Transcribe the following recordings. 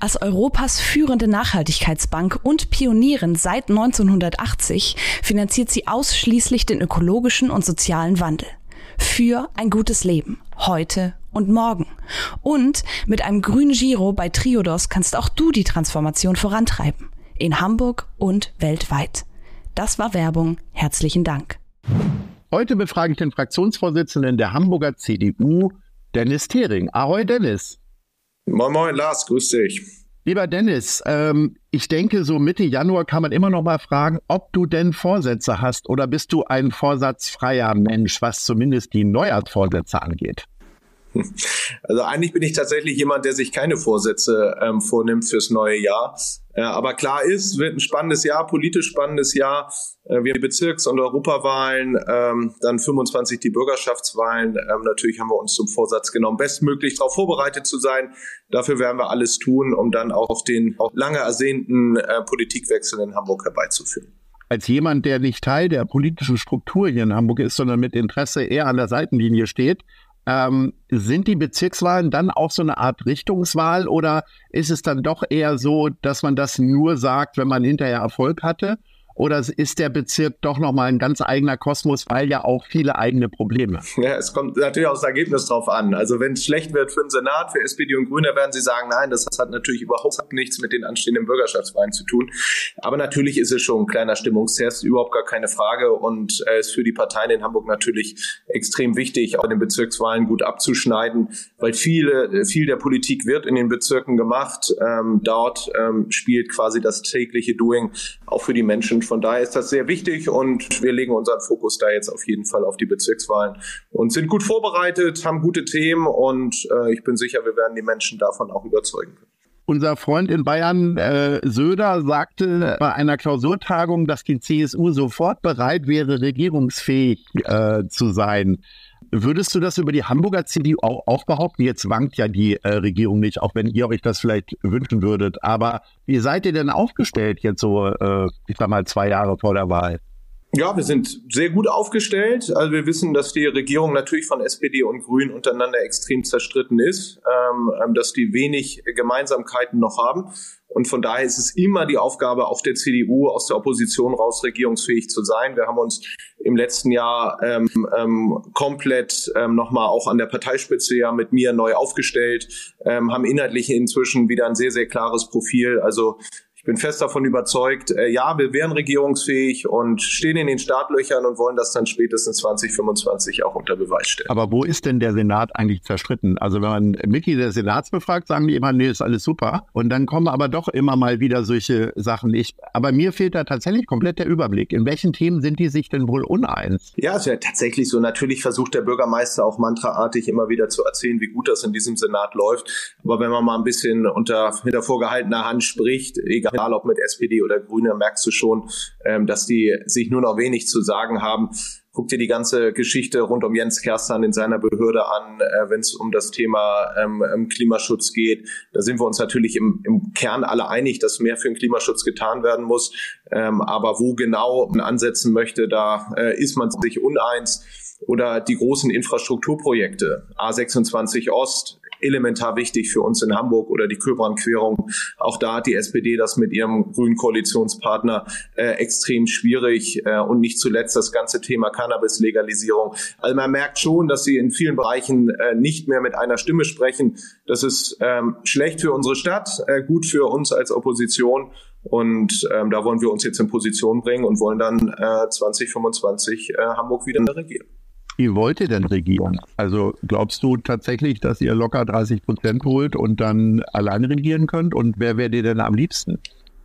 Als Europas führende Nachhaltigkeitsbank und Pionierin seit 1980 finanziert sie ausschließlich den ökologischen und sozialen Wandel. Für ein gutes Leben, heute und morgen. Und mit einem grünen Giro bei Triodos kannst auch du die Transformation vorantreiben. In Hamburg und weltweit. Das war Werbung. Herzlichen Dank. Heute befrage ich den Fraktionsvorsitzenden der Hamburger CDU, Dennis Thering. Ahoi, Dennis. Moin, moin, Lars, grüß dich. Lieber Dennis, ähm, ich denke, so Mitte Januar kann man immer noch mal fragen, ob du denn Vorsätze hast oder bist du ein vorsatzfreier Mensch, was zumindest die Neujahrsvorsätze angeht? Also eigentlich bin ich tatsächlich jemand, der sich keine Vorsätze ähm, vornimmt fürs neue Jahr. Äh, aber klar ist, wird ein spannendes Jahr, politisch spannendes Jahr. Äh, wir haben die Bezirks- und Europawahlen, ähm, dann 25 die Bürgerschaftswahlen. Ähm, natürlich haben wir uns zum Vorsatz genommen, bestmöglich darauf vorbereitet zu sein. Dafür werden wir alles tun, um dann auch den auch lange ersehnten äh, Politikwechsel in Hamburg herbeizuführen als jemand, der nicht Teil der politischen Struktur hier in Hamburg ist, sondern mit Interesse eher an der Seitenlinie steht, ähm, sind die Bezirkswahlen dann auch so eine Art Richtungswahl oder ist es dann doch eher so, dass man das nur sagt, wenn man hinterher Erfolg hatte? Oder ist der Bezirk doch nochmal ein ganz eigener Kosmos, weil ja auch viele eigene Probleme? Ja, es kommt natürlich aufs Ergebnis drauf an. Also wenn es schlecht wird für den Senat, für SPD und Grüne, werden sie sagen, nein, das hat natürlich überhaupt nichts mit den anstehenden Bürgerschaftswahlen zu tun. Aber natürlich ist es schon ein kleiner Stimmungstest, überhaupt gar keine Frage. Und äh, ist für die Parteien in Hamburg natürlich extrem wichtig, auch in den Bezirkswahlen gut abzuschneiden, weil viele, viel der Politik wird in den Bezirken gemacht. Ähm, dort ähm, spielt quasi das tägliche Doing auch für die Menschen von daher ist das sehr wichtig und wir legen unseren Fokus da jetzt auf jeden Fall auf die Bezirkswahlen und sind gut vorbereitet, haben gute Themen und äh, ich bin sicher, wir werden die Menschen davon auch überzeugen können. Unser Freund in Bayern, äh, Söder, sagte bei einer Klausurtagung, dass die CSU sofort bereit wäre, regierungsfähig äh, zu sein. Würdest du das über die Hamburger CDU auch, auch behaupten? Jetzt wankt ja die äh, Regierung nicht, auch wenn ihr euch das vielleicht wünschen würdet. Aber wie seid ihr denn aufgestellt jetzt so, äh, ich sag mal, zwei Jahre vor der Wahl? Ja, wir sind sehr gut aufgestellt. Also wir wissen, dass die Regierung natürlich von SPD und Grünen untereinander extrem zerstritten ist, ähm, ähm, dass die wenig Gemeinsamkeiten noch haben. Und von daher ist es immer die Aufgabe auch der CDU aus der Opposition raus regierungsfähig zu sein. Wir haben uns im letzten Jahr ähm, ähm, komplett ähm, nochmal auch an der Parteispitze ja mit mir neu aufgestellt, ähm, haben inhaltlich inzwischen wieder ein sehr, sehr klares Profil. Also bin fest davon überzeugt, äh, ja, wir wären regierungsfähig und stehen in den Startlöchern und wollen das dann spätestens 2025 auch unter Beweis stellen. Aber wo ist denn der Senat eigentlich zerstritten? Also wenn man Mitglieder des Senats befragt, sagen die immer, nee, ist alles super. Und dann kommen aber doch immer mal wieder solche Sachen. Ich, aber mir fehlt da tatsächlich komplett der Überblick. In welchen Themen sind die sich denn wohl uneins? Ja, es ist ja tatsächlich so. Natürlich versucht der Bürgermeister auch mantraartig immer wieder zu erzählen, wie gut das in diesem Senat läuft. Aber wenn man mal ein bisschen unter hinter vorgehaltener Hand spricht, egal egal ob mit SPD oder Grüne, merkst du schon, ähm, dass die sich nur noch wenig zu sagen haben. Guck dir die ganze Geschichte rund um Jens Kerstan in seiner Behörde an, äh, wenn es um das Thema ähm, ähm, Klimaschutz geht. Da sind wir uns natürlich im, im Kern alle einig, dass mehr für den Klimaschutz getan werden muss. Ähm, aber wo genau man ansetzen möchte, da äh, ist man sich uneins oder die großen Infrastrukturprojekte. A26 Ost, elementar wichtig für uns in Hamburg oder die Köbran-Querung. Auch da hat die SPD das mit ihrem grünen Koalitionspartner äh, extrem schwierig äh, und nicht zuletzt das ganze Thema Cannabis-Legalisierung. Also man merkt schon, dass sie in vielen Bereichen äh, nicht mehr mit einer Stimme sprechen. Das ist ähm, schlecht für unsere Stadt, äh, gut für uns als Opposition. Und ähm, da wollen wir uns jetzt in Position bringen und wollen dann äh, 2025 äh, Hamburg wieder regieren. Wie wollt ihr denn regieren? Also glaubst du tatsächlich, dass ihr locker 30 Prozent holt und dann alleine regieren könnt? Und wer wäre dir denn am liebsten?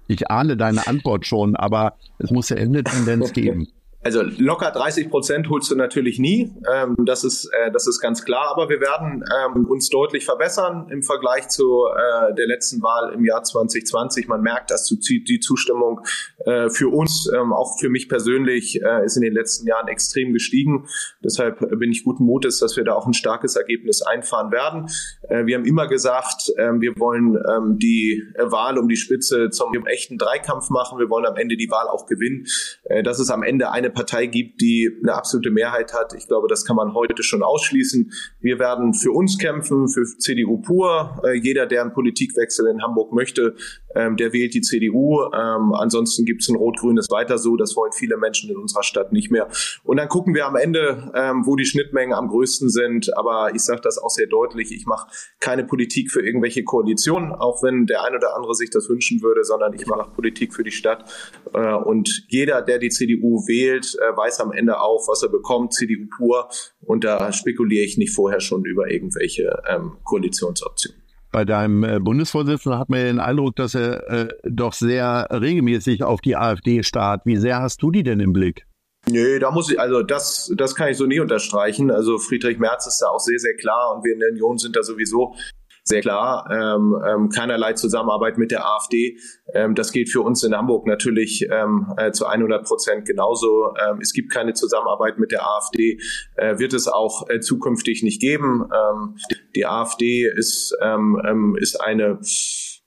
Ich ahne deine Antwort schon, aber es muss ja eine Tendenz geben. Also locker 30 Prozent holst du natürlich nie. Ähm, das ist äh, das ist ganz klar. Aber wir werden ähm, uns deutlich verbessern im Vergleich zu äh, der letzten Wahl im Jahr 2020. Man merkt, dass die Zustimmung äh, für uns, ähm, auch für mich persönlich, äh, ist in den letzten Jahren extrem gestiegen. Deshalb bin ich guten Mutes, dass wir da auch ein starkes Ergebnis einfahren werden. Äh, wir haben immer gesagt, äh, wir wollen ähm, die Wahl um die Spitze zum echten Dreikampf machen. Wir wollen am Ende die Wahl auch gewinnen. Äh, dass es am Ende eine Partei gibt, die eine absolute Mehrheit hat. Ich glaube, das kann man heute schon ausschließen. Wir werden für uns kämpfen, für CDU pur. Äh, jeder, der einen Politikwechsel in Hamburg möchte, ähm, der wählt die CDU. Ähm, ansonsten gibt es ein rot-grünes weiter so. Das wollen viele Menschen in unserer Stadt nicht mehr. Und dann gucken wir am Ende, ähm, wo die Schnittmengen am größten sind. Aber ich sage das auch sehr deutlich. Ich mache keine Politik für irgendwelche Koalitionen, auch wenn der ein oder andere sich das wünschen würde, sondern ich mache Politik für die Stadt. Äh, und jeder, der die CDU wählt, äh, weiß am Ende auch, was er bekommt. CDU pur. Und da spekuliere ich nicht vorher schon über irgendwelche ähm, Koalitionsoptionen. Bei deinem äh, Bundesvorsitzenden hat man den Eindruck, dass er äh, doch sehr regelmäßig auf die AfD starrt. Wie sehr hast du die denn im Blick? Nee, da muss ich, also das, das kann ich so nie unterstreichen. Also Friedrich Merz ist da auch sehr, sehr klar und wir in der Union sind da sowieso sehr klar. Ähm, ähm, keinerlei Zusammenarbeit mit der AfD. Ähm, das geht für uns in Hamburg natürlich ähm, äh, zu 100 Prozent genauso. Ähm, es gibt keine Zusammenarbeit mit der AfD, äh, wird es auch äh, zukünftig nicht geben. Ähm, die AfD ist, ähm, ähm, ist eine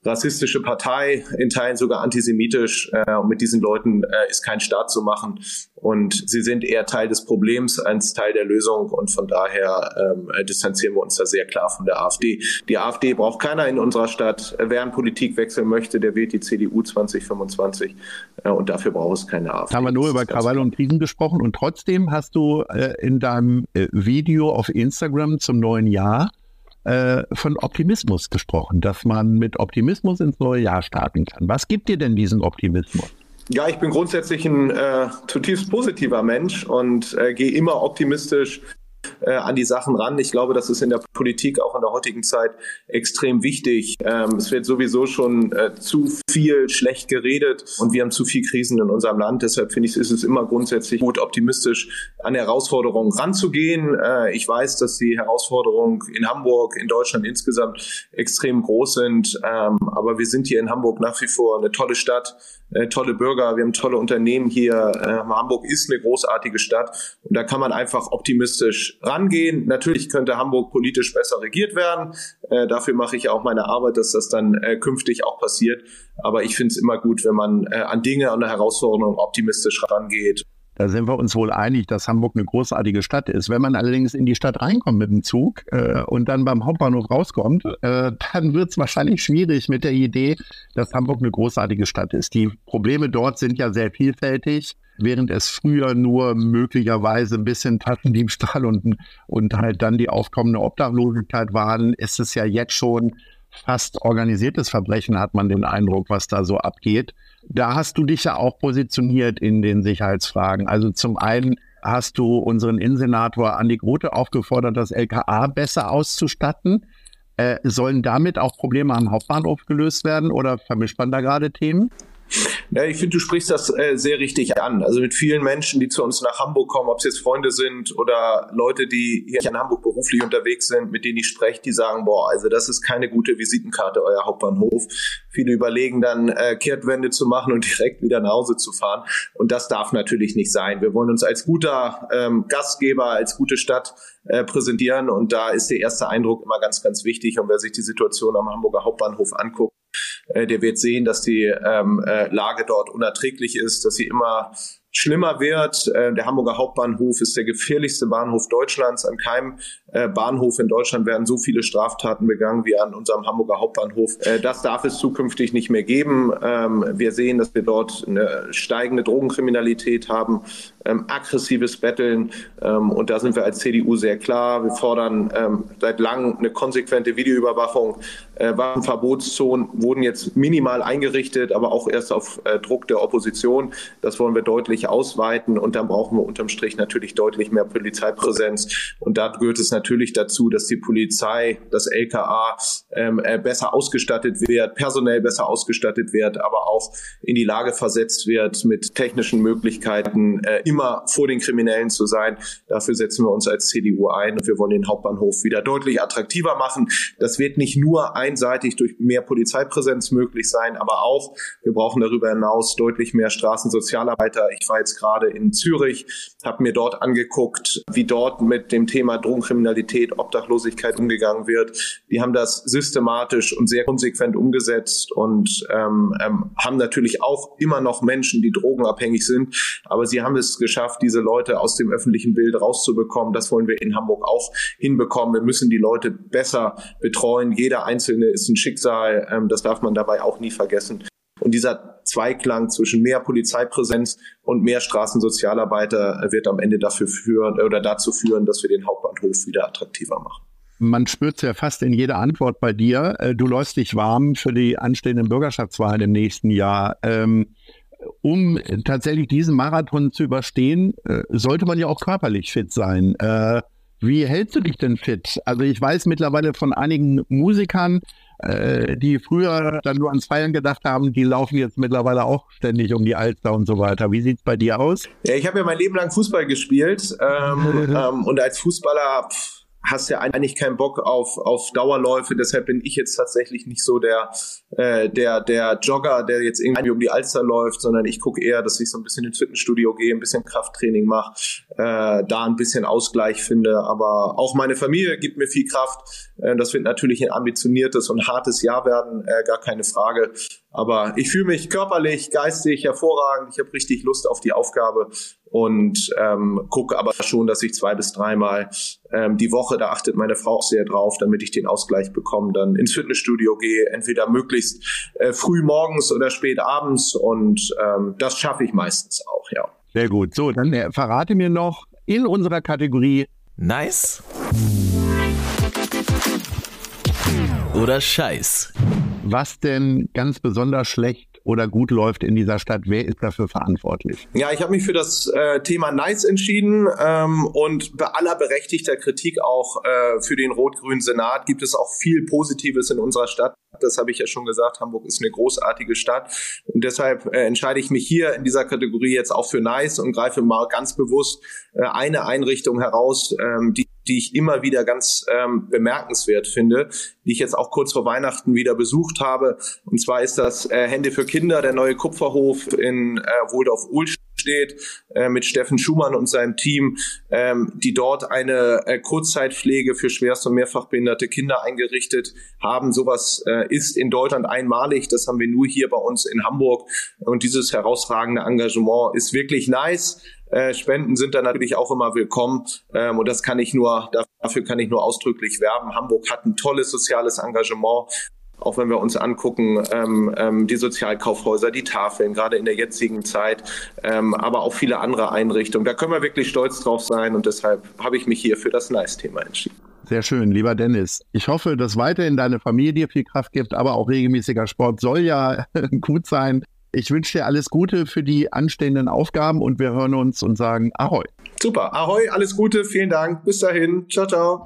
rassistische Partei, in Teilen sogar antisemitisch. Äh, und mit diesen Leuten äh, ist kein Staat zu machen. Und sie sind eher Teil des Problems als Teil der Lösung. Und von daher ähm, äh, distanzieren wir uns da sehr klar von der AfD. Die AfD braucht keiner in unserer Stadt. Wer einen Politikwechsel möchte, der wählt die CDU 2025. Äh, und dafür braucht es keine AfD. Haben wir nur über Krawall und Krisen gesprochen. Und trotzdem hast du äh, in deinem äh, Video auf Instagram zum neuen Jahr äh, von Optimismus gesprochen, dass man mit Optimismus ins neue Jahr starten kann. Was gibt dir denn diesen Optimismus? Ja, ich bin grundsätzlich ein äh, zutiefst positiver Mensch und äh, gehe immer optimistisch äh, an die Sachen ran. Ich glaube, das ist in der Politik auch in der heutigen Zeit extrem wichtig. Ähm, es wird sowieso schon äh, zu viel schlecht geredet und wir haben zu viel Krisen in unserem Land. Deshalb finde ich, ist es immer grundsätzlich gut, optimistisch an Herausforderungen ranzugehen. Äh, ich weiß, dass die Herausforderungen in Hamburg, in Deutschland insgesamt extrem groß sind. Ähm, aber wir sind hier in Hamburg nach wie vor eine tolle Stadt, äh, tolle Bürger, wir haben tolle Unternehmen hier. Äh, Hamburg ist eine großartige Stadt und da kann man einfach optimistisch rangehen. Natürlich könnte Hamburg politisch besser regiert werden. Äh, dafür mache ich auch meine Arbeit, dass das dann äh, künftig auch passiert. Aber ich finde es immer gut, wenn man äh, an Dinge, an der Herausforderung optimistisch rangeht. Da sind wir uns wohl einig, dass Hamburg eine großartige Stadt ist. Wenn man allerdings in die Stadt reinkommt mit dem Zug äh, und dann beim Hauptbahnhof rauskommt, äh, dann wird es wahrscheinlich schwierig mit der Idee, dass Hamburg eine großartige Stadt ist. Die Probleme dort sind ja sehr vielfältig. Während es früher nur möglicherweise ein bisschen Taschendiebstahl und, und halt dann die aufkommende Obdachlosigkeit waren, ist es ja jetzt schon fast organisiertes Verbrechen, hat man den Eindruck, was da so abgeht. Da hast du dich ja auch positioniert in den Sicherheitsfragen. Also zum einen hast du unseren Innensenator Andi Grote aufgefordert, das LKA besser auszustatten. Äh, sollen damit auch Probleme am Hauptbahnhof gelöst werden oder vermischt man da gerade Themen? Ja, ich finde, du sprichst das äh, sehr richtig an. Also mit vielen Menschen, die zu uns nach Hamburg kommen, ob es jetzt Freunde sind oder Leute, die hier in Hamburg beruflich unterwegs sind, mit denen ich spreche, die sagen, boah, also das ist keine gute Visitenkarte, euer Hauptbahnhof. Viele überlegen dann, äh, Kehrtwende zu machen und direkt wieder nach Hause zu fahren. Und das darf natürlich nicht sein. Wir wollen uns als guter ähm, Gastgeber, als gute Stadt äh, präsentieren. Und da ist der erste Eindruck immer ganz, ganz wichtig. Und wer sich die Situation am Hamburger Hauptbahnhof anguckt, äh, der wird sehen, dass die ähm, äh, Lage dort unerträglich ist, dass sie immer schlimmer wird. Äh, der Hamburger Hauptbahnhof ist der gefährlichste Bahnhof Deutschlands. An keinem äh, Bahnhof in Deutschland werden so viele Straftaten begangen wie an unserem Hamburger Hauptbahnhof. Äh, das darf es zukünftig nicht mehr geben. Ähm, wir sehen, dass wir dort eine steigende Drogenkriminalität haben, ähm, aggressives Betteln. Ähm, und da sind wir als CDU sehr klar. Wir fordern seit langem eine konsequente Videoüberwachung. Waffenverbotszonen wurden jetzt minimal eingerichtet, aber auch erst auf Druck der Opposition. Das wollen wir deutlich ausweiten und dann brauchen wir unterm Strich natürlich deutlich mehr Polizeipräsenz. Und da gehört es natürlich dazu, dass die Polizei, das LKA ähm, äh, besser ausgestattet wird, personell besser ausgestattet wird, aber auch in die Lage versetzt wird, mit technischen Möglichkeiten äh, immer vor den Kriminellen zu sein. Dafür setzen wir uns als CDU ein und wir wollen den Hauptbahnhof wieder deutlich attraktiver machen. Das wird nicht nur einseitig durch mehr Polizeipräsenz möglich sein, aber auch, wir brauchen darüber hinaus deutlich mehr Straßensozialarbeiter. Ich war jetzt gerade in Zürich, habe mir dort angeguckt, wie dort mit dem Thema Drogenkriminalität, Obdachlosigkeit umgegangen wird. Die haben das systematisch und sehr konsequent umgesetzt und ähm, ähm, haben natürlich auch immer noch Menschen, die drogenabhängig sind, aber sie haben es geschafft, diese Leute aus dem öffentlichen Bild rauszubekommen. Das wollen wir in Hamburg auch hinbekommen. Wir müssen die Leute besser betreuen. Jeder Einzelne ist ein Schicksal. Ähm, das darf man dabei auch nie vergessen. Und dieser Zweiklang zwischen mehr Polizeipräsenz und mehr Straßensozialarbeiter wird am Ende dafür führen oder dazu führen, dass wir den Hauptbahnhof wieder attraktiver machen. Man spürt es ja fast in jeder Antwort bei dir. Äh, du läufst dich warm für die anstehenden Bürgerschaftswahlen im nächsten Jahr. Ähm, um tatsächlich diesen Marathon zu überstehen, äh, sollte man ja auch körperlich fit sein. Äh, wie hältst du dich denn fit? Also ich weiß mittlerweile von einigen Musikern, äh, die früher dann nur ans Feiern gedacht haben, die laufen jetzt mittlerweile auch ständig um die Alster und so weiter. Wie sieht es bei dir aus? Ja, ich habe ja mein Leben lang Fußball gespielt ähm, ähm, und als Fußballer pff, hast ja eigentlich keinen Bock auf, auf Dauerläufe. Deshalb bin ich jetzt tatsächlich nicht so der, äh, der, der Jogger, der jetzt irgendwie um die Alster läuft, sondern ich gucke eher, dass ich so ein bisschen ins Fitnessstudio gehe, ein bisschen Krafttraining mache, äh, da ein bisschen Ausgleich finde. Aber auch meine Familie gibt mir viel Kraft. Äh, das wird natürlich ein ambitioniertes und hartes Jahr werden, äh, gar keine Frage. Aber ich fühle mich körperlich, geistig hervorragend. Ich habe richtig Lust auf die Aufgabe und ähm, gucke aber schon, dass ich zwei bis dreimal ähm, die Woche, da achtet meine Frau auch sehr drauf, damit ich den Ausgleich bekomme, dann ins Fitnessstudio gehe, entweder möglichst äh, früh morgens oder spät abends und ähm, das schaffe ich meistens auch, ja. Sehr gut. So, dann äh, verrate mir noch in unserer Kategorie Nice oder Scheiß. Was denn ganz besonders schlecht oder gut läuft in dieser Stadt? Wer ist dafür verantwortlich? Ja, ich habe mich für das äh, Thema Nice entschieden ähm, und bei aller berechtigter Kritik auch äh, für den rot-grünen Senat gibt es auch viel Positives in unserer Stadt. Das habe ich ja schon gesagt. Hamburg ist eine großartige Stadt. Und deshalb äh, entscheide ich mich hier in dieser Kategorie jetzt auch für Nice und greife mal ganz bewusst äh, eine Einrichtung heraus, ähm, die die ich immer wieder ganz ähm, bemerkenswert finde, die ich jetzt auch kurz vor Weihnachten wieder besucht habe. Und zwar ist das äh, Hände für Kinder, der neue Kupferhof in äh, Wohldorf-Uhlstedt steht, äh, mit Steffen Schumann und seinem Team, ähm, die dort eine äh, Kurzzeitpflege für schwerst und mehrfach behinderte Kinder eingerichtet haben. Sowas äh, ist in Deutschland einmalig. Das haben wir nur hier bei uns in Hamburg. Und dieses herausragende Engagement ist wirklich nice. Äh, Spenden sind da natürlich auch immer willkommen. Ähm, und das kann ich nur, dafür kann ich nur ausdrücklich werben. Hamburg hat ein tolles soziales Engagement. Auch wenn wir uns angucken, ähm, ähm, die Sozialkaufhäuser, die Tafeln, gerade in der jetzigen Zeit, ähm, aber auch viele andere Einrichtungen. Da können wir wirklich stolz drauf sein und deshalb habe ich mich hier für das Nice-Thema entschieden. Sehr schön, lieber Dennis. Ich hoffe, dass weiterhin deine Familie dir viel Kraft gibt, aber auch regelmäßiger Sport soll ja gut sein. Ich wünsche dir alles Gute für die anstehenden Aufgaben und wir hören uns und sagen Ahoi. Super, Ahoi, alles Gute, vielen Dank. Bis dahin. Ciao, ciao.